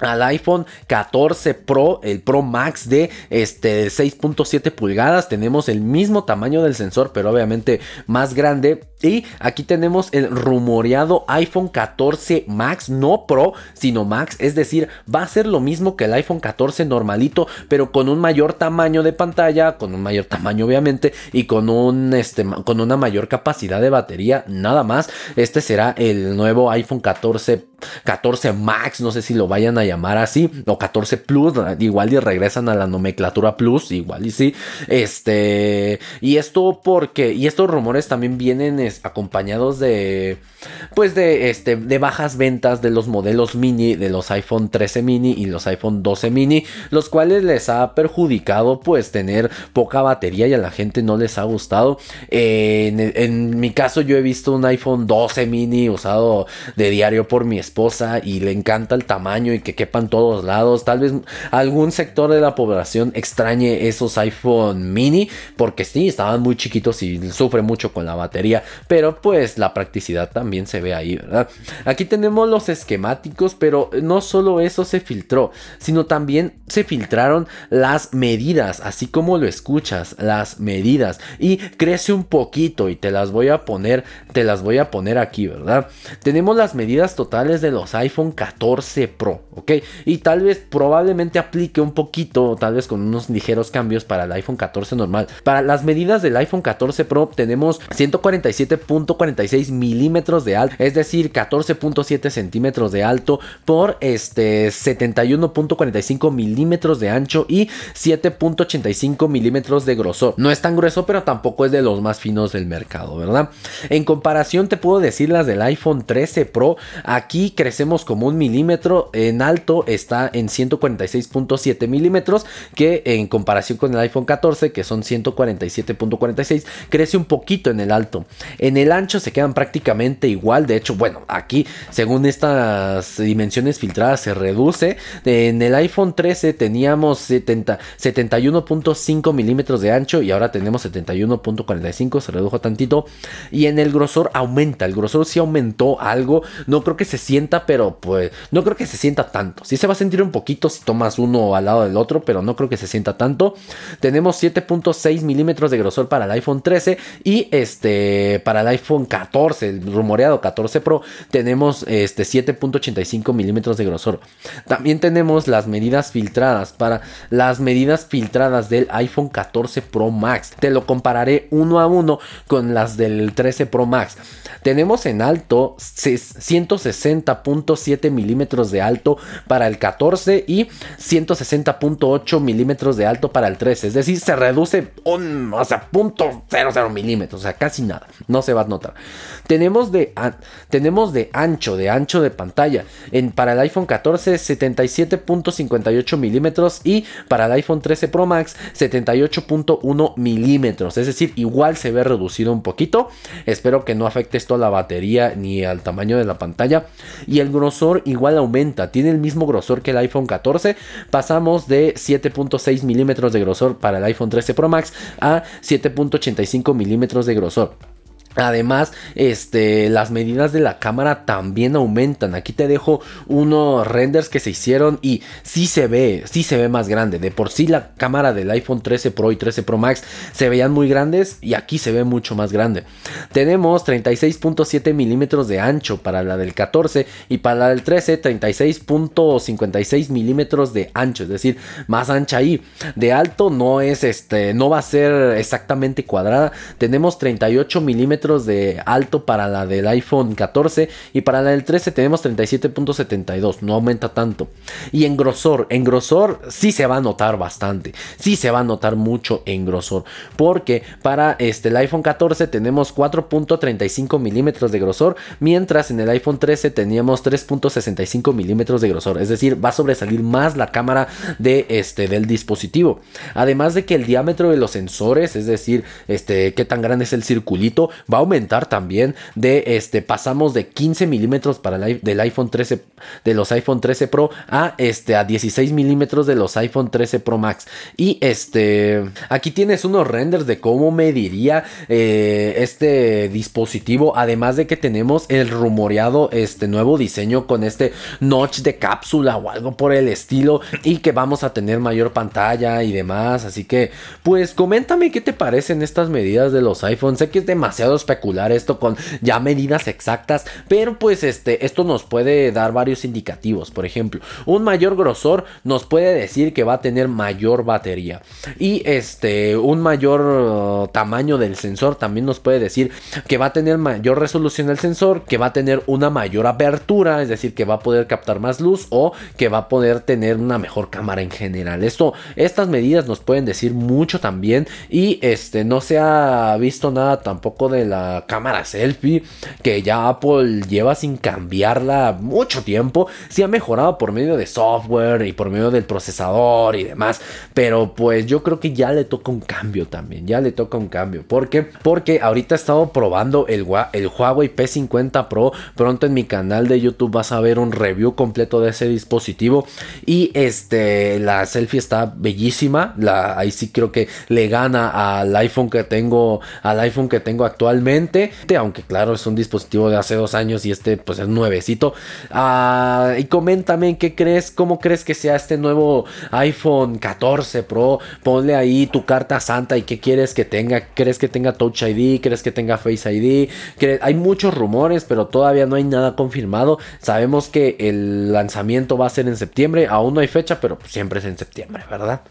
al iPhone 14 Pro, el Pro Max de este 6.7 pulgadas. Tenemos el mismo tamaño del sensor, pero obviamente más grande. Y aquí tenemos el rumoreado iPhone 14 Max, no Pro, sino Max. Es decir, va a ser lo mismo que el iPhone 14 normalito, pero con un mayor tamaño de pantalla, con un mayor tamaño obviamente, y con, un, este, con una mayor capacidad de batería, nada más. Este será el nuevo iPhone 14, 14 Max, no sé si lo vayan a llamar así, o 14 Plus, igual y regresan a la nomenclatura Plus, igual y sí. Este, y esto porque, y estos rumores también vienen acompañados de pues de este de bajas ventas de los modelos mini de los iPhone 13 mini y los iPhone 12 mini los cuales les ha perjudicado pues tener poca batería y a la gente no les ha gustado en, mi caso yo he visto un iPhone 12 mini usado de diario por mi y le encanta el tamaño y que quepan todos lados tal vez algún sector de la población extrañe esos iPhone mini porque sí estaban muy chiquitos y sufre mucho con la batería pero pues la practicidad también se ve ahí, ¿verdad? Aquí tenemos los esquemáticos, pero no solo eso se filtró, sino también se filtraron las medidas, así como lo escuchas, las medidas. Y crece un poquito y te las voy a poner, te las voy a poner aquí, ¿verdad? Tenemos las medidas totales de los iPhone 14 Pro, ¿ok? Y tal vez probablemente aplique un poquito, tal vez con unos ligeros cambios para el iPhone 14 normal. Para las medidas del iPhone 14 Pro tenemos 147 .46 milímetros de alto, es decir, 14.7 centímetros de alto por este 71.45 milímetros de ancho y 7.85 milímetros de grosor. No es tan grueso, pero tampoco es de los más finos del mercado, ¿verdad? En comparación, te puedo decir las del iPhone 13 Pro. Aquí crecemos como un milímetro. En alto está en 146.7 milímetros, que en comparación con el iPhone 14, que son 147.46, crece un poquito en el alto. En el ancho se quedan prácticamente igual. De hecho, bueno, aquí según estas dimensiones filtradas se reduce. En el iPhone 13 teníamos 71.5 milímetros de ancho y ahora tenemos 71.45. Se redujo tantito. Y en el grosor aumenta. El grosor sí aumentó algo. No creo que se sienta, pero pues no creo que se sienta tanto. Sí se va a sentir un poquito si tomas uno al lado del otro, pero no creo que se sienta tanto. Tenemos 7.6 milímetros de grosor para el iPhone 13 y este para el iPhone 14, el rumoreado 14 Pro, tenemos este 7.85 milímetros de grosor. También tenemos las medidas filtradas para las medidas filtradas del iPhone 14 Pro Max. Te lo compararé uno a uno con las del 13 Pro Max. Tenemos en alto 160.7 milímetros de alto para el 14 y 160.8 milímetros de alto para el 13. Es decir, se reduce un, o sea, milímetros, o sea, casi nada. No se va a notar. Tenemos de, tenemos de ancho, de ancho de pantalla. En, para el iPhone 14, 77.58 milímetros y para el iPhone 13 Pro Max, 78.1 milímetros. Es decir, igual se ve reducido un poquito. Espero que no afecte esto a la batería ni al tamaño de la pantalla. Y el grosor igual aumenta. Tiene el mismo grosor que el iPhone 14. Pasamos de 7.6 milímetros de grosor para el iPhone 13 Pro Max a 7.85 milímetros de grosor. Además, este, las medidas de la cámara también aumentan. Aquí te dejo unos renders que se hicieron y sí se ve, sí se ve más grande. De por sí la cámara del iPhone 13 Pro y 13 Pro Max se veían muy grandes y aquí se ve mucho más grande. Tenemos 36.7 milímetros de ancho para la del 14 y para la del 13 36.56 milímetros de ancho, es decir, más ancha ahí. De alto no es este, no va a ser exactamente cuadrada. Tenemos 38 milímetros de alto para la del iPhone 14 y para la del 13 tenemos 37.72, no aumenta tanto. Y en grosor, en grosor sí se va a notar bastante, sí se va a notar mucho en grosor, porque para este, el iPhone 14 tenemos 4.35 milímetros de grosor, mientras en el iPhone 13 teníamos 3.65 milímetros de grosor, es decir, va a sobresalir más la cámara de este, del dispositivo. Además de que el diámetro de los sensores, es decir, este, qué tan grande es el circulito, va a aumentar también de este pasamos de 15 milímetros para el del iPhone 13 de los iPhone 13 Pro a este a 16 milímetros de los iPhone 13 Pro Max. Y este aquí tienes unos renders de cómo mediría eh, este dispositivo además de que tenemos el rumoreado este nuevo diseño con este notch de cápsula o algo por el estilo y que vamos a tener mayor pantalla y demás. Así que pues coméntame qué te parecen estas medidas de los iPhones sé que es demasiado especular esto con ya medidas exactas, pero pues este, esto nos puede dar varios indicativos. Por ejemplo, un mayor grosor nos puede decir que va a tener mayor batería. Y este, un mayor uh, tamaño del sensor también nos puede decir que va a tener mayor resolución el sensor, que va a tener una mayor apertura, es decir, que va a poder captar más luz o que va a poder tener una mejor cámara en general. Esto, estas medidas nos pueden decir mucho también y este, no se ha visto nada tampoco de la cámara selfie que ya Apple lleva sin cambiarla mucho tiempo. Sí ha mejorado por medio de software y por medio del procesador y demás. Pero pues yo creo que ya le toca un cambio también. Ya le toca un cambio. ¿Por qué? Porque ahorita he estado probando el, el Huawei P50 Pro. Pronto en mi canal de YouTube vas a ver un review completo de ese dispositivo. Y este, la selfie está bellísima. La, ahí sí creo que le gana al iPhone que tengo, al iPhone que tengo actualmente aunque claro es un dispositivo de hace dos años y este pues es nuevecito. Ah, y coméntame qué crees, cómo crees que sea este nuevo iPhone 14 Pro. Ponle ahí tu carta santa y qué quieres que tenga. ¿Crees que tenga Touch ID? ¿Crees que tenga Face ID? Hay muchos rumores, pero todavía no hay nada confirmado. Sabemos que el lanzamiento va a ser en septiembre. Aún no hay fecha, pero siempre es en septiembre, ¿verdad?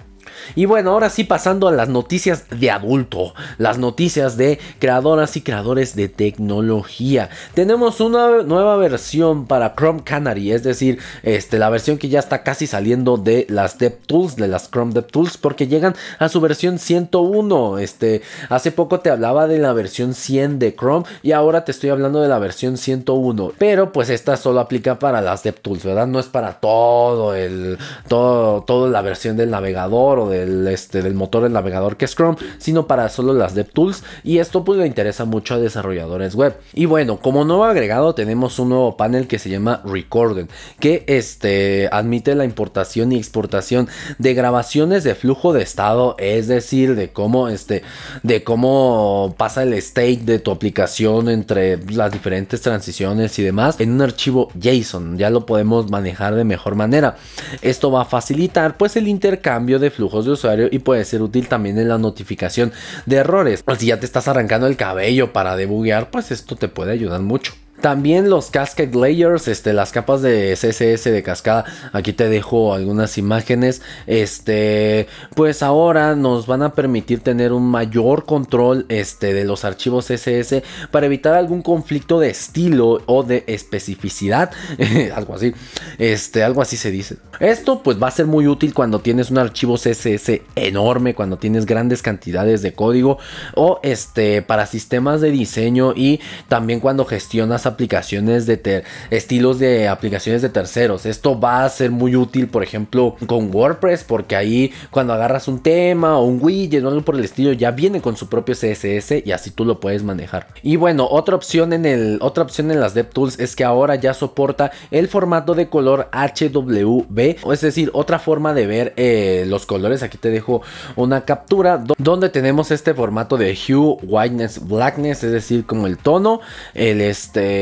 Y bueno, ahora sí pasando a las noticias de adulto, las noticias de creadoras y creadores de tecnología. Tenemos una nueva versión para Chrome Canary, es decir, este, la versión que ya está casi saliendo de las DevTools, de las Chrome DevTools, porque llegan a su versión 101. Este, hace poco te hablaba de la versión 100 de Chrome y ahora te estoy hablando de la versión 101. Pero pues esta solo aplica para las DevTools, ¿verdad? No es para todo el, todo, toda la versión del navegador del, este, del motor del navegador que es Chrome, sino para solo las DevTools. Y esto pues le interesa mucho a desarrolladores web. Y bueno, como nuevo agregado tenemos un nuevo panel que se llama Recorded, que este, admite la importación y exportación de grabaciones de flujo de estado, es decir, de cómo, este, de cómo pasa el state de tu aplicación entre las diferentes transiciones y demás en un archivo JSON. Ya lo podemos manejar de mejor manera. Esto va a facilitar pues el intercambio de flujos de usuario y puede ser útil también en la notificación de errores. Si ya te estás arrancando el cabello para debuguear, pues esto te puede ayudar mucho. También los Cascade Layers, este, las capas de CSS de cascada. Aquí te dejo algunas imágenes. Este, pues ahora nos van a permitir tener un mayor control este, de los archivos CSS para evitar algún conflicto de estilo o de especificidad. algo así. Este, algo así se dice. Esto pues va a ser muy útil cuando tienes un archivo CSS enorme, cuando tienes grandes cantidades de código o este para sistemas de diseño y también cuando gestionas aplicaciones de estilos de aplicaciones de terceros. Esto va a ser muy útil, por ejemplo, con WordPress, porque ahí cuando agarras un tema o un widget o algo por el estilo, ya viene con su propio CSS y así tú lo puedes manejar. Y bueno, otra opción en el otra opción en las DevTools es que ahora ya soporta el formato de color HWB, es decir, otra forma de ver eh, los colores. Aquí te dejo una captura donde tenemos este formato de hue, whiteness, blackness, es decir, como el tono, el este,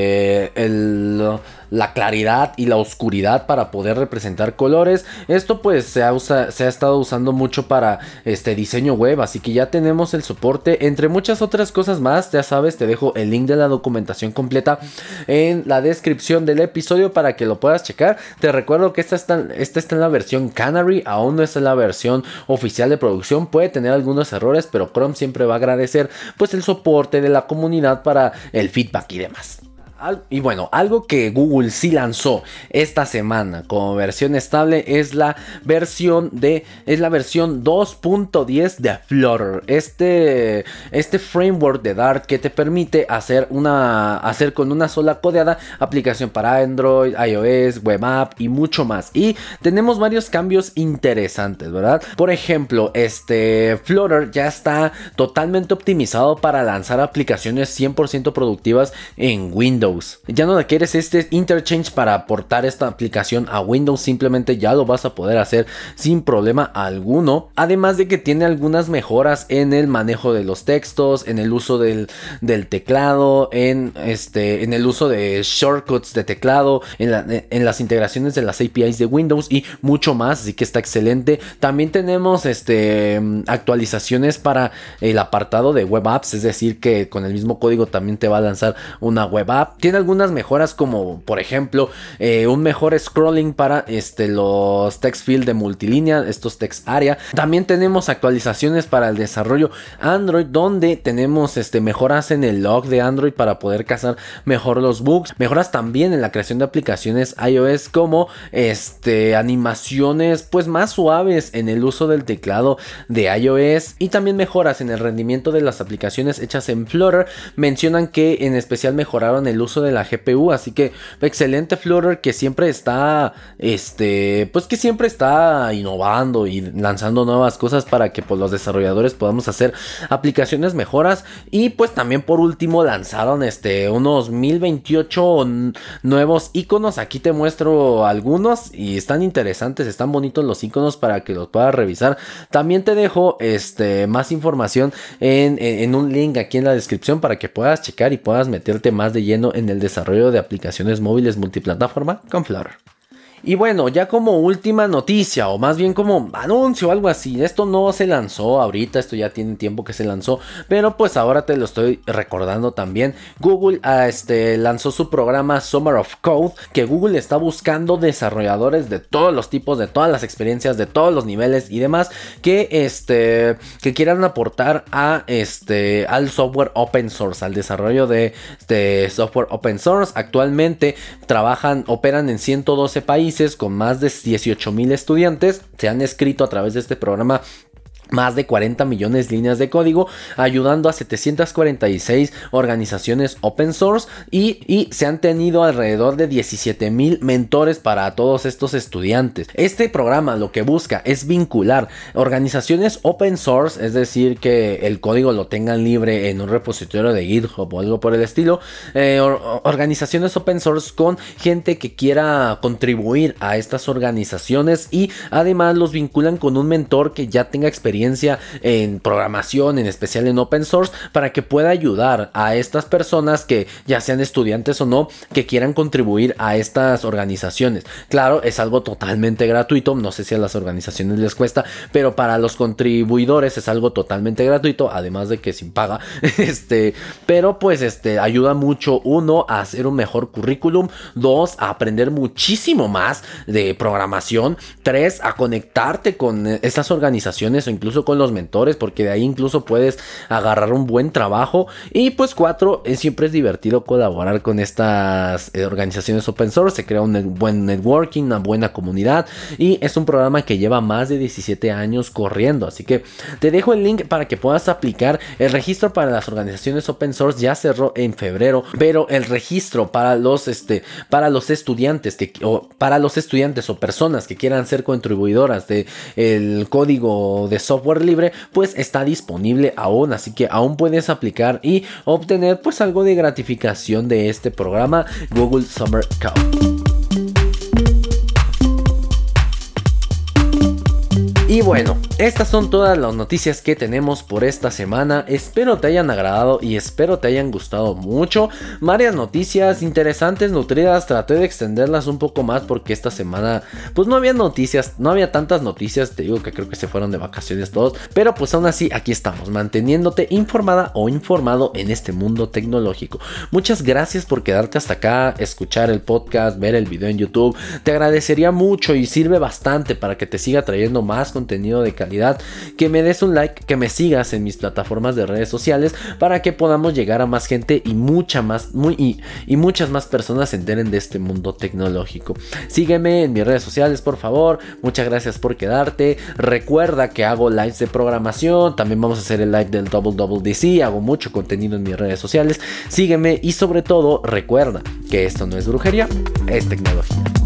el la claridad y la oscuridad para poder representar colores. Esto pues se ha, estado usando mucho para este diseño web, así que ya tenemos el soporte entre muchas otras cosas más. Ya sabes, te dejo el link de la documentación completa en la descripción del episodio para que lo puedas checar. Te recuerdo que esta está, está en la versión Canary, aún no es en la versión oficial de producción, puede tener algunos errores, pero Chrome siempre va a agradecer pues el soporte de la comunidad para el feedback y demás y bueno, algo que Google sí lanzó esta semana como versión estable es la versión de es la versión 2.10 de Flutter. Este este framework de Dart que te permite hacer una hacer con una sola codeada aplicación para Android, iOS, web app y mucho más. Y tenemos varios cambios interesantes, ¿verdad? Por ejemplo, este Flutter ya está totalmente optimizado para lanzar aplicaciones 100% productivas en Windows ya no quieres este interchange para aportar esta aplicación a Windows, simplemente ya lo vas a poder hacer sin problema alguno. Además de que tiene algunas mejoras en el manejo de los textos, en el uso del, teclado, en, este, en el uso de shortcuts de teclado, en, las integraciones de las APIs de Windows y mucho más, así que está excelente. También tenemos este, actualizaciones para el apartado de web apps, es decir, que con el mismo código también te va a lanzar una web app tiene algunas mejoras como por ejemplo eh, un mejor scrolling para este, los text field de multilínea, estos text area. También tenemos actualizaciones para el desarrollo Android donde tenemos este, mejoras en el log de Android para poder cazar mejor los bugs. Mejoras también en la creación de aplicaciones iOS como este, animaciones pues más suaves en el uso del teclado de iOS y también mejoras en el rendimiento de las aplicaciones hechas en Flutter. Mencionan que en especial mejoraron el uso de la GPU. Así que excelente Flutter que siempre está, este, pues que siempre está innovando y lanzando nuevas cosas para que pues, los desarrolladores podamos hacer aplicaciones mejoras. Y pues también por último lanzaron este, unos 1028 nuevos iconos. Aquí te muestro algunos y están interesantes, están bonitos los iconos para que los puedas revisar. También te dejo este, más información en, en un link aquí en la descripción para que puedas checar y puedas meterte más de lleno en el desarrollo de aplicaciones móviles multiplataforma con Flutter. Y bueno, ya como última noticia, o más bien como anuncio o algo así, esto no se lanzó ahorita, esto ya tiene tiempo que se lanzó, pero pues ahora te lo estoy recordando también. Google ah, este, lanzó su programa Summer of Code, que Google está buscando desarrolladores de todos los tipos, de todas las experiencias, de todos los niveles y demás, que, este, quieran aportar este, al software open source, al desarrollo de, de software open source. Actualmente trabajan, operan en 112 países con más de 18 mil estudiantes se han escrito a través de este programa más de 40 millones de líneas de código, ayudando a 746 organizaciones open source y, se han tenido alrededor de 17 mil mentores para todos estos estudiantes. Este programa lo que busca es vincular organizaciones open source, es decir, que el código lo tengan libre en un repositorio de GitHub o algo por el estilo, eh, organizaciones open source con gente que quiera contribuir a estas organizaciones y además los vinculan con un mentor que ya tenga experiencia en programación, en especial en open source, para que pueda ayudar a estas personas que ya sean estudiantes o no, que quieran contribuir a estas organizaciones. Claro, es algo totalmente gratuito, no sé si a las organizaciones les cuesta, pero para los contribuidores es algo totalmente gratuito, además de que sin paga, este, pero pues este ayuda mucho uno a hacer un mejor currículum, dos a aprender muchísimo más de programación, tres a conectarte con estas organizaciones o incluso incluso con los mentores, porque de ahí incluso puedes agarrar un buen trabajo. Y pues cuatro, es, siempre es divertido colaborar con estas eh, organizaciones open source, se crea un buen networking, una buena comunidad y es un programa que lleva más de 17 años corriendo. Así que te dejo el link para que puedas aplicar. El registro para las organizaciones open source ya cerró en febrero, pero el registro para los, este, para los estudiantes que, o para los estudiantes o personas que quieran ser contribuidoras de el código de software libre, pues está disponible aún, así que aún puedes aplicar y obtener pues algo de gratificación de este programa Google Summer Cup. Y bueno, estas son todas las noticias que tenemos por esta semana. Espero te hayan agradado y espero te hayan gustado mucho. Varias noticias interesantes, nutridas. Traté de extenderlas un poco más porque esta semana pues no había noticias, no había tantas noticias. Te digo que creo que se fueron de vacaciones todos. Pero pues aún así aquí estamos, manteniéndote informada o informado en este mundo tecnológico. Muchas gracias por quedarte hasta acá, escuchar el podcast, ver el video en YouTube. Te agradecería mucho y sirve bastante para que te siga trayendo más contenido de calidad, que me des un like, que me sigas en mis plataformas de redes sociales para que podamos llegar a más gente y mucha más, muy, y, muchas más personas se enteren de este mundo tecnológico. Sígueme en mis redes sociales, por favor. Muchas gracias por quedarte. Recuerda que hago lives de programación. También vamos a hacer el live del Double Double DC. Hago mucho contenido en mis redes sociales. Sígueme y sobre todo recuerda que esto no es brujería, es tecnología.